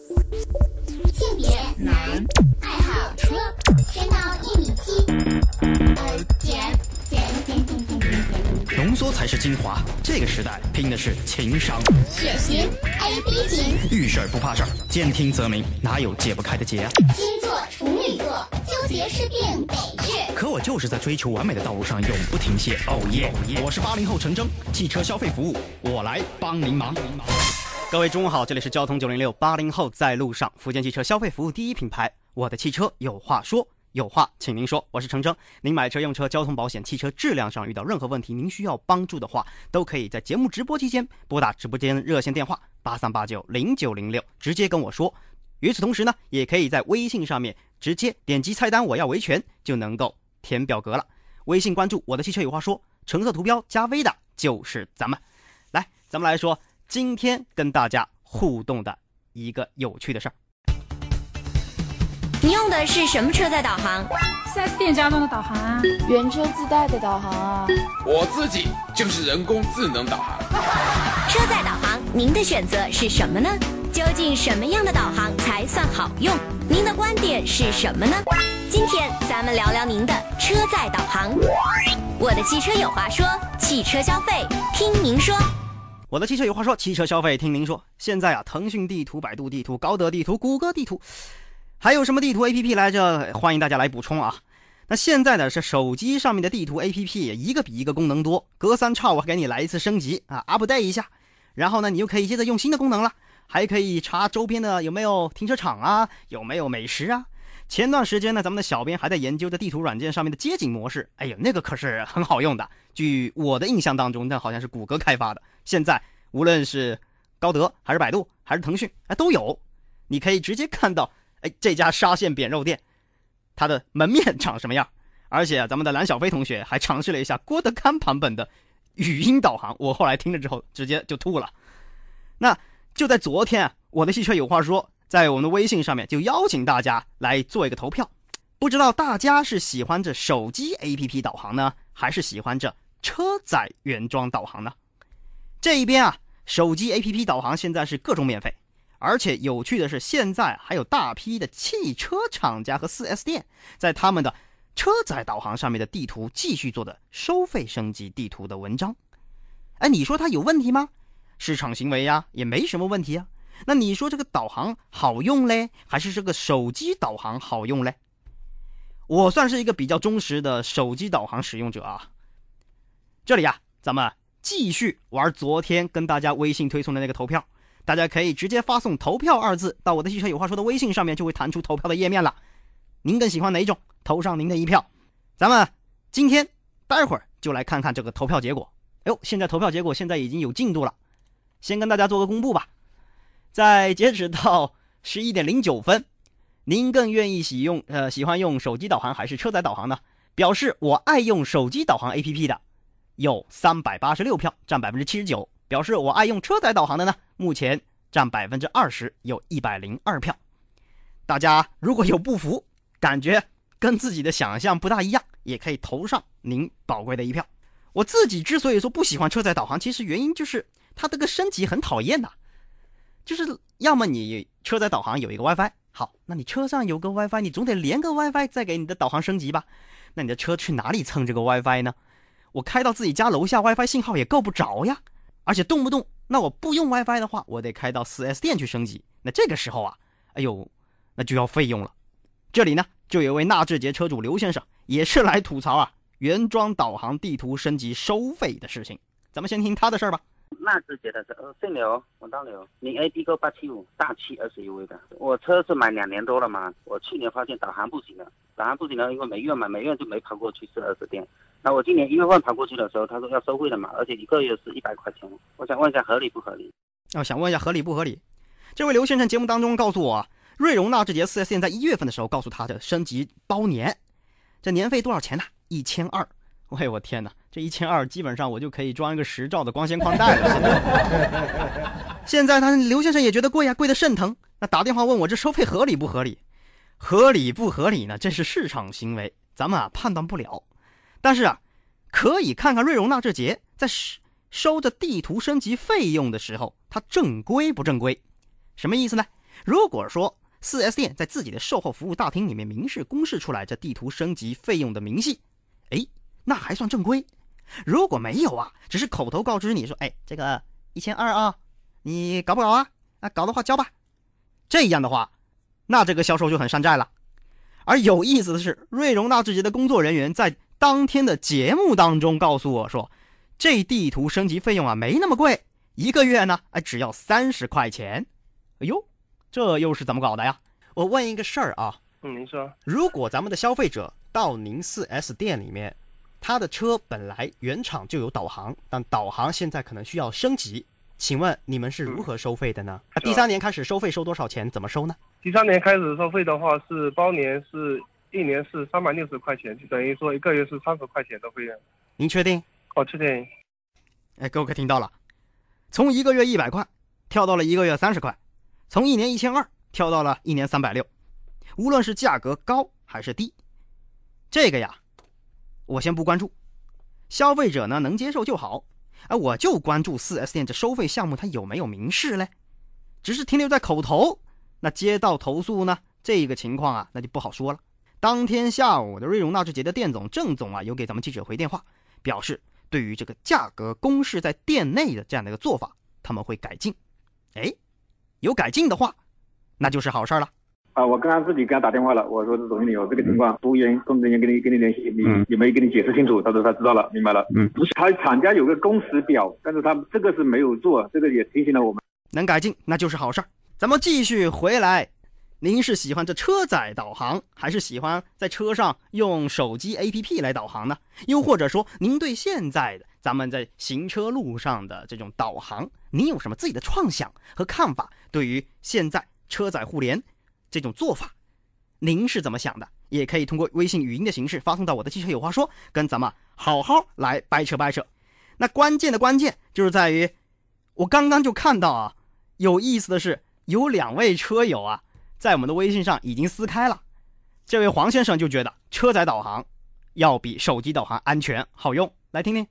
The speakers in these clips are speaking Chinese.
性别男，爱好车，身高一米七，减减减减减减浓缩才是精华，这个时代拼的是情商。血型 A B 型，遇事儿不怕事儿，兼听则明，哪有解不开的结啊？星座处女座，纠结是病得治。可我就是在追求完美的道路上永不停歇。哦耶！我是八零后陈征，汽车消费服务，我来帮您忙。各位中午好，这里是交通九零六八零后在路上，福建汽车消费服务第一品牌，我的汽车有话说，有话请您说。我是程程，您买车用车、交通保险、汽车质量上遇到任何问题，您需要帮助的话，都可以在节目直播期间拨打直播间热线电话八三八九零九零六，直接跟我说。与此同时呢，也可以在微信上面直接点击菜单“我要维权”就能够填表格了。微信关注“我的汽车有话说”，橙色图标加 V 的就是咱们。来，咱们来说今天跟大家互动的一个有趣的事儿。你用的是什么车载导航？4S 店家装的导航啊，原车自带的导航啊，我自己就是人工智能导航。车载导航，您的选择是什么呢？究竟什么样的导航才算好用？您的观点是什么呢？今天咱们聊聊您的车载导航。我的汽车有话说，汽车消费听您说。我的汽车有话说，汽车消费听您说。现在啊，腾讯地图、百度地图、高德地图、谷歌地图，还有什么地图 APP 来着？欢迎大家来补充啊。那现在呢是手机上面的地图 APP 一个比一个功能多，隔三差五给你来一次升级啊，update 一下，然后呢你又可以接着用新的功能了，还可以查周边的有没有停车场啊，有没有美食啊。前段时间呢，咱们的小编还在研究着地图软件上面的街景模式，哎呦，那个可是很好用的。据我的印象当中，那好像是谷歌开发的。现在无论是高德还是百度还是腾讯，哎都有，你可以直接看到，哎这家沙县扁肉店，它的门面长什么样。而且咱们的蓝小飞同学还尝试了一下郭德纲版本的语音导航，我后来听了之后直接就吐了。那就在昨天啊，我的汽车有话说。在我们的微信上面就邀请大家来做一个投票，不知道大家是喜欢这手机 APP 导航呢，还是喜欢这车载原装导航呢？这一边啊，手机 APP 导航现在是各种免费，而且有趣的是，现在还有大批的汽车厂家和 4S 店在他们的车载导航上面的地图继续做的收费升级地图的文章。哎，你说它有问题吗？市场行为呀，也没什么问题啊。那你说这个导航好用嘞，还是这个手机导航好用嘞？我算是一个比较忠实的手机导航使用者啊。这里、啊，咱们继续玩昨天跟大家微信推送的那个投票，大家可以直接发送“投票”二字到我的汽车有话说的微信上面，就会弹出投票的页面了。您更喜欢哪种？投上您的一票。咱们今天待会儿就来看看这个投票结果。哎呦，现在投票结果现在已经有进度了，先跟大家做个公布吧。在截止到十一点零九分，您更愿意喜用呃喜欢用手机导航还是车载导航呢？表示我爱用手机导航 APP 的有三百八十六票，占百分之七十九；表示我爱用车载导航的呢，目前占百分之二十，有一百零二票。大家如果有不服，感觉跟自己的想象不大一样，也可以投上您宝贵的一票。我自己之所以说不喜欢车载导航，其实原因就是它这个升级很讨厌呐。就是要么你车载导航有一个 WiFi，好，那你车上有个 WiFi，你总得连个 WiFi 再给你的导航升级吧？那你的车去哪里蹭这个 WiFi 呢？我开到自己家楼下 WiFi 信号也够不着呀，而且动不动，那我不用 WiFi 的话，我得开到 4S 店去升级。那这个时候啊，哎呦，那就要费用了。这里呢，就有位纳智捷车主刘先生也是来吐槽啊，原装导航地图升级收费的事情。咱们先听他的事儿吧。纳智捷的车，呃，姓刘，我当刘，零 A D 勾八七五，大七 SUV 的。我车是买两年多了嘛，我去年发现导航不行了，导航不行了，因为没用嘛，没用就没跑过去四 S 店。那我今年一月份跑过去的时候，他说要收费了嘛，而且一个月是一百块钱。我想问一下合理不合理？哦，想问一下合理不合理？这位刘先生节目当中告诉我，瑞荣纳智捷 4S 店在一月份的时候告诉他的升级包年，这年费多少钱呢？一千二。喂，我天哪！这一千二基本上我就可以装一个十兆的光纤宽带了。现在他刘先生也觉得贵呀、贵的肾疼。那打电话问我这收费合理不合理？合理不合理呢？这是市场行为，咱们啊判断不了。但是啊，可以看看瑞荣纳智捷在收着地图升级费用的时候，它正规不正规？什么意思呢？如果说 4S 店在自己的售后服务大厅里面明示公示出来这地图升级费用的明细，哎，那还算正规。如果没有啊，只是口头告知你说，哎，这个一千二啊，你搞不搞啊？啊，搞的话交吧。这样的话，那这个销售就很山寨了。而有意思的是，瑞荣纳智捷的工作人员在当天的节目当中告诉我说，这地图升级费用啊没那么贵，一个月呢，哎，只要三十块钱。哎呦，这又是怎么搞的呀？我问一个事儿啊，嗯，您说，如果咱们的消费者到您 4S 店里面，他的车本来原厂就有导航，但导航现在可能需要升级，请问你们是如何收费的呢？那第三年开始收费收多少钱？怎么收呢？第三年开始收费的话是包年是一年是三百六十块钱，就等于说一个月是三十块钱的费用。您确定？我，确定。哎，各位可听到了，从一个月一百块跳到了一个月三十块，从一年一千二跳到了一年三百六。无论是价格高还是低，这个呀，我先不关注，消费者呢能接受就好。哎，我就关注 4S 店这收费项目它有没有明示嘞？只是停留在口头，那接到投诉呢？这个情况啊，那就不好说了。当天下午的瑞荣纳智捷的店总郑总啊，有给咱们记者回电话，表示对于这个价格公示在店内的这样的一个做法，他们会改进。哎，有改进的话，那就是好事了。啊，我刚刚自己给他打电话了，我说是总经理有这个情况，服务员、工作人员跟你跟你联系，你有没有跟你解释清楚？他说他知道了，明白了。嗯，不是，他厂家有个工时表，但是他这个是没有做，这个也提醒了我们。能改进那就是好事儿。咱们继续回来，您是喜欢这车载导航，还是喜欢在车上用手机 APP 来导航呢？又或者说，您对现在的咱们在行车路上的这种导航，您有什么自己的创想和看法？对于现在车载互联这种做法，您是怎么想的？也可以通过微信语音的形式发送到我的汽车有话说，跟咱们好好来掰扯掰扯。那关键的关键就是在于，我刚刚就看到啊，有意思的是，有两位车友啊，在我们的微信上已经撕开了。这位黄先生就觉得车载导航要比手机导航安全好用，来听听。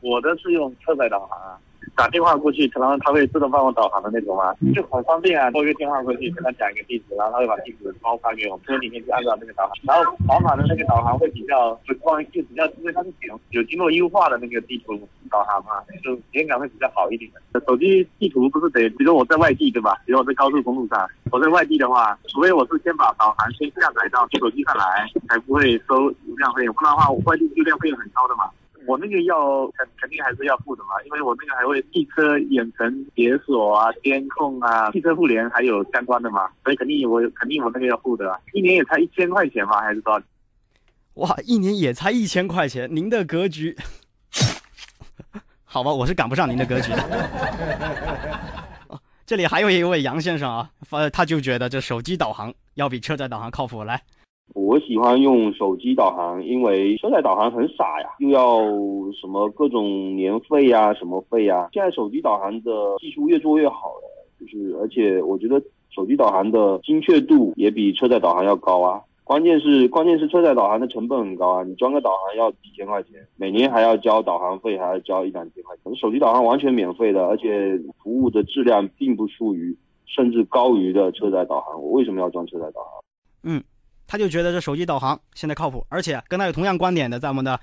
我的是用车载导航啊。打电话过去，然后它会自动帮我导航的那种吗，就很方便啊。拨一个电话过去，跟他讲一个地址，然后他会把地址帮我发给我，车里面就按照那个导航。然后宝马的那个导航会比较直观，就比较因为它是有有经过优化的那个地图导航嘛，就体验感会比较好一点。手机地图不是得，比如我在外地对吧？比如我在高速公路上，我在外地的话，除非我是先把导航先下载到手机上来，才不会收流量费用，不然的话我外地流量费用很高的嘛。我那个要肯肯定还是要付的嘛，因为我那个还会汽车远程解锁啊、监控啊、汽车互联还有相关的嘛，所以肯定我肯定我那个要付的，啊一年也才一千块钱嘛，还是多少？哇，一年也才一千块钱，您的格局，好吧，我是赶不上您的格局的。这里还有一位杨先生啊，呃，他就觉得这手机导航要比车载导航靠谱，来。我喜欢用手机导航，因为车载导航很傻呀，又要什么各种年费呀、什么费呀。现在手机导航的技术越做越好了，就是而且我觉得手机导航的精确度也比车载导航要高啊。关键是关键是车载导航的成本很高啊，你装个导航要几千块钱，每年还要交导航费，还要交一两千块钱。手机导航完全免费的，而且服务的质量并不输于，甚至高于的车载导航。我为什么要装车载导航？嗯。他就觉得这手机导航现在靠谱，而且跟他有同样观点的，在我们的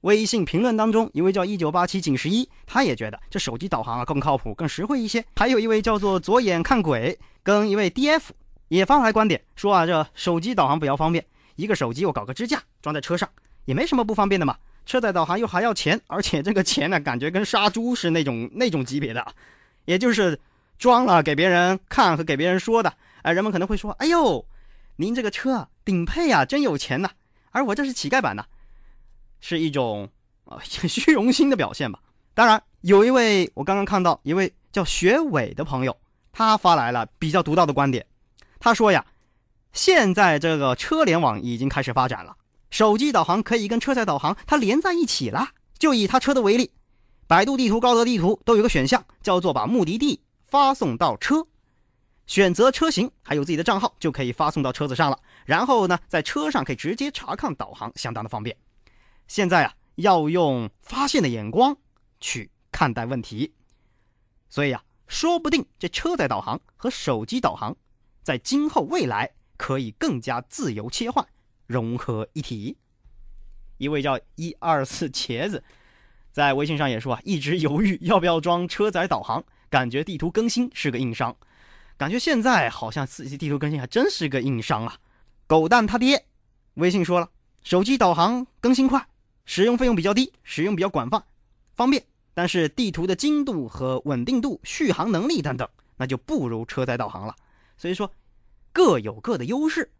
微信评论当中，一位叫一九八七井十一，他也觉得这手机导航啊更靠谱、更实惠一些。还有一位叫做左眼看鬼，跟一位 DF 也发来观点，说啊，这手机导航比较方便，一个手机我搞个支架装在车上也没什么不方便的嘛。车载导航又还要钱，而且这个钱呢，感觉跟杀猪是那种 那种级别的，也就是装了给别人看和给别人说的。哎，人们可能会说，哎呦。您这个车顶配呀，真有钱呐！而我这是乞丐版的，是一种啊 虚荣心的表现吧。当然，有一位我刚刚看到一位叫学伟的朋友，他发来了比较独到的观点。他说呀，现在这个车联网已经开始发展了，手机导航可以跟车载导航它连在一起了。就以他车的为例，百度地图、高德地图都有个选项，叫做把目的地发送到车。选择车型，还有自己的账号，就可以发送到车子上了。然后呢，在车上可以直接查看导航，相当的方便。现在啊，要用发现的眼光去看待问题。所以啊，说不定这车载导航和手机导航在今后未来可以更加自由切换，融合一体。一位叫一二四茄子，在微信上也说啊，一直犹豫要不要装车载导航，感觉地图更新是个硬伤。感觉现在好像四 G 地图更新还真是个硬伤啊！狗蛋他爹，微信说了，手机导航更新快，使用费用比较低，使用比较广泛，方便。但是地图的精度和稳定度、续航能力等等，那就不如车载导航了。所以说，各有各的优势。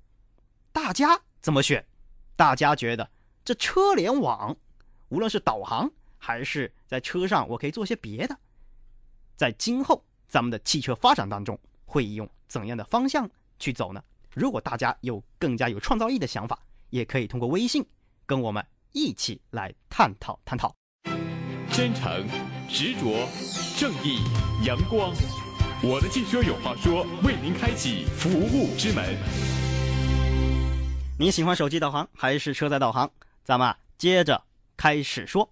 大家怎么选？大家觉得这车联网，无论是导航还是在车上，我可以做些别的，在今后咱们的汽车发展当中。会用怎样的方向去走呢？如果大家有更加有创造力的想法，也可以通过微信跟我们一起来探讨探讨。真诚、执着、正义、阳光，我的汽车有话说，为您开启服务之门。你喜欢手机导航还是车载导航？咱们接着开始说。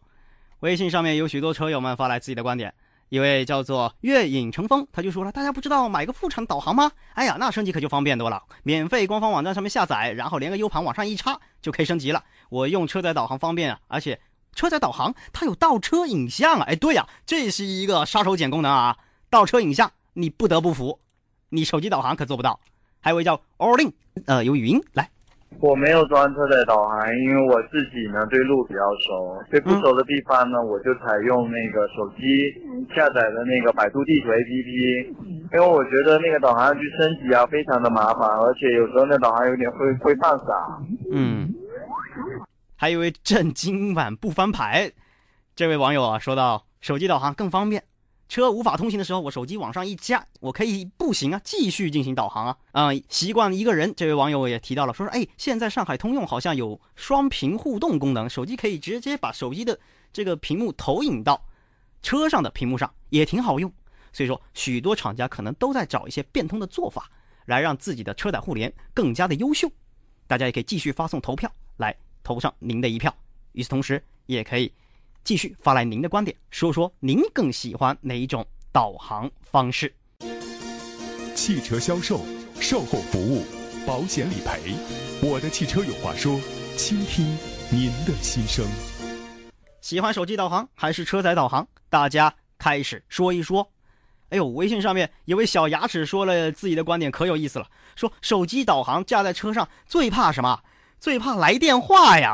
微信上面有许多车友们发来自己的观点。一位叫做月影成风，他就说了：“大家不知道买个副厂导航吗？哎呀，那升级可就方便多了，免费官方网站上面下载，然后连个 U 盘往上一插就可以升级了。我用车载导航方便啊，而且车载导航它有倒车影像啊！哎，对呀，这是一个杀手锏功能啊！倒车影像你不得不服，你手机导航可做不到。还有一位叫 Allin，呃，有语音来。”我没有装车载导航，因为我自己呢对路比较熟，对不熟的地方呢，我就采用那个手机下载的那个百度地图 APP，因为我觉得那个导航去升级啊非常的麻烦，而且有时候那导航有点会会犯傻。嗯，还有一位朕今晚不翻牌，这位网友啊说到手机导航更方便。车无法通行的时候，我手机往上一加，我可以步行啊，继续进行导航啊。嗯，习惯一个人，这位网友也提到了，说说，哎，现在上海通用好像有双屏互动功能，手机可以直接把手机的这个屏幕投影到车上的屏幕上，也挺好用。所以说，许多厂家可能都在找一些变通的做法，来让自己的车载互联更加的优秀。大家也可以继续发送投票来投上您的一票。与此同时，也可以。继续发来您的观点，说说您更喜欢哪一种导航方式？汽车销售、售后服务、保险理赔，我的汽车有话说，倾听您的心声。喜欢手机导航还是车载导航？大家开始说一说。哎呦，微信上面有位小牙齿说了自己的观点，可有意思了。说手机导航架在车上最怕什么？最怕来电话呀，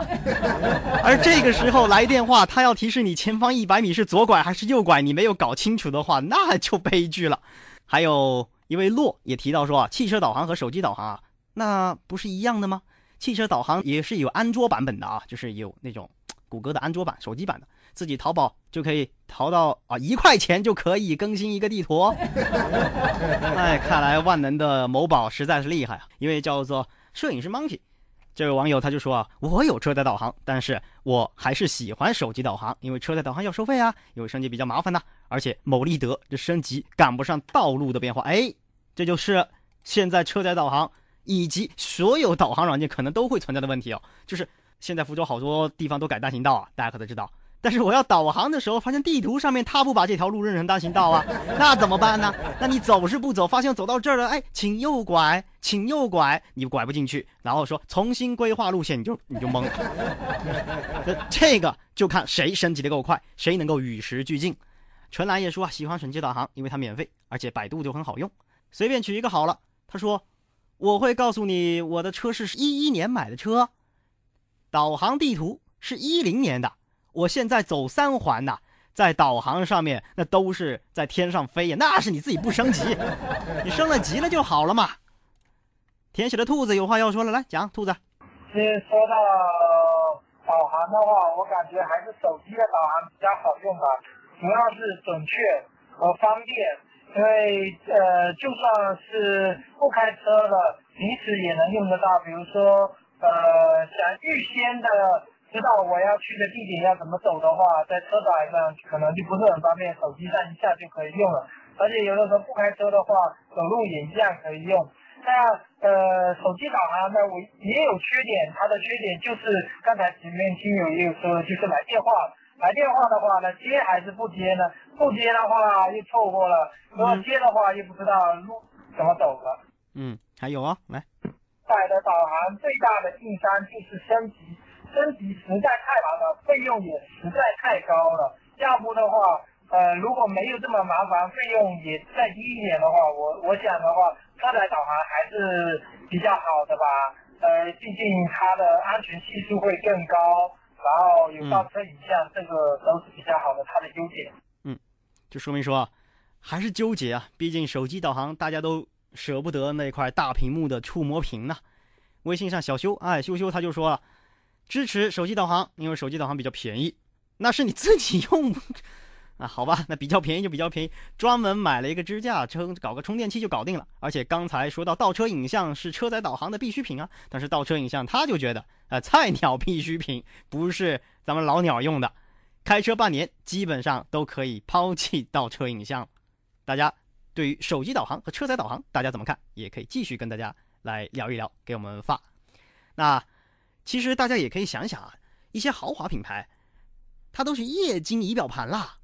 而这个时候来电话，他要提示你前方一百米是左拐还是右拐，你没有搞清楚的话，那就悲剧了。还有一位洛也提到说啊，汽车导航和手机导航啊，那不是一样的吗？汽车导航也是有安卓版本的啊，就是有那种谷歌的安卓版、手机版的，自己淘宝就可以淘到啊，一块钱就可以更新一个地图。哎，看来万能的某宝实在是厉害啊！一位叫做摄影师 Monkey。这位网友他就说啊，我有车载导航，但是我还是喜欢手机导航，因为车载导航要收费啊，因为升级比较麻烦呐，而且某立德这升级赶不上道路的变化。哎，这就是现在车载导航以及所有导航软件可能都会存在的问题哦，就是现在福州好多地方都改单行道啊，大家可能知道。但是我要导航的时候，发现地图上面它不把这条路认成单行道啊，那怎么办呢？那你走是不走？发现走到这儿了，哎，请右拐，请右拐，你拐不进去，然后说重新规划路线，你就你就懵了。这个就看谁升级的够快，谁能够与时俱进。纯蓝也说啊，喜欢手机导航，因为它免费，而且百度就很好用，随便取一个好了。他说，我会告诉你，我的车是一一年买的车，导航地图是一零年的。我现在走三环呐，在导航上面那都是在天上飞呀，那是你自己不升级，你升了级了就好了嘛。填写的兔子有话要说了，来讲，兔子。其实说到导航的话，我感觉还是手机的导航比较好用吧，主要是准确和方便，因为呃，就算是不开车的，平时也能用得到。比如说呃，想预先的。知道我要去的地点要怎么走的话，在车载上可能就不是很方便，手机上一下就可以用了。而且有的时候不开车的话，走路也一样可以用。那呃，手机导航呢，我也有缺点，它的缺点就是刚才前面听友也有说，就是来电话，来电话的话呢，接还是不接呢？不接的话又错过了，如果接的话又不知道路怎么走了。嗯，还有啊，来。载的导航最大的硬伤就是升级，升级实在太麻烦，费用也实在太高了。要不的话，呃，如果没有这么麻烦，费用也再低一点的话，我我想的话，车载导航还是比较好的吧。呃，毕竟它的安全系数会更高，然后有倒车影像，这个都是比较好的，它的优点。嗯，就说明说，还是纠结啊。毕竟手机导航大家都。舍不得那块大屏幕的触摸屏呢。微信上小修，哎，修修他就说了，支持手机导航，因为手机导航比较便宜。那是你自己用 啊？好吧，那比较便宜就比较便宜，专门买了一个支架，充搞个充电器就搞定了。而且刚才说到倒车影像是车载导航的必需品啊，但是倒车影像他就觉得啊，菜鸟必需品，不是咱们老鸟用的。开车半年基本上都可以抛弃倒车影像，大家。对于手机导航和车载导航，大家怎么看？也可以继续跟大家来聊一聊，给我们发。那其实大家也可以想想啊，一些豪华品牌，它都是液晶仪表盘啦。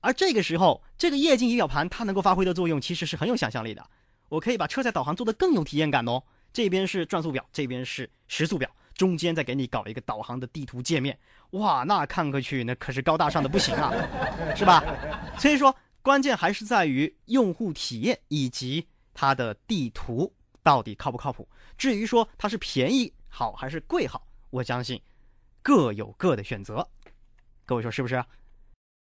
而这个时候，这个液晶仪表盘它能够发挥的作用，其实是很有想象力的。我可以把车载导航做得更有体验感哦。这边是转速表，这边是时速表，中间再给你搞一个导航的地图界面。哇，那看过去那可是高大上的不行啊，是吧？所以说。关键还是在于用户体验以及它的地图到底靠不靠谱。至于说它是便宜好还是贵好，我相信各有各的选择。各位说是不是？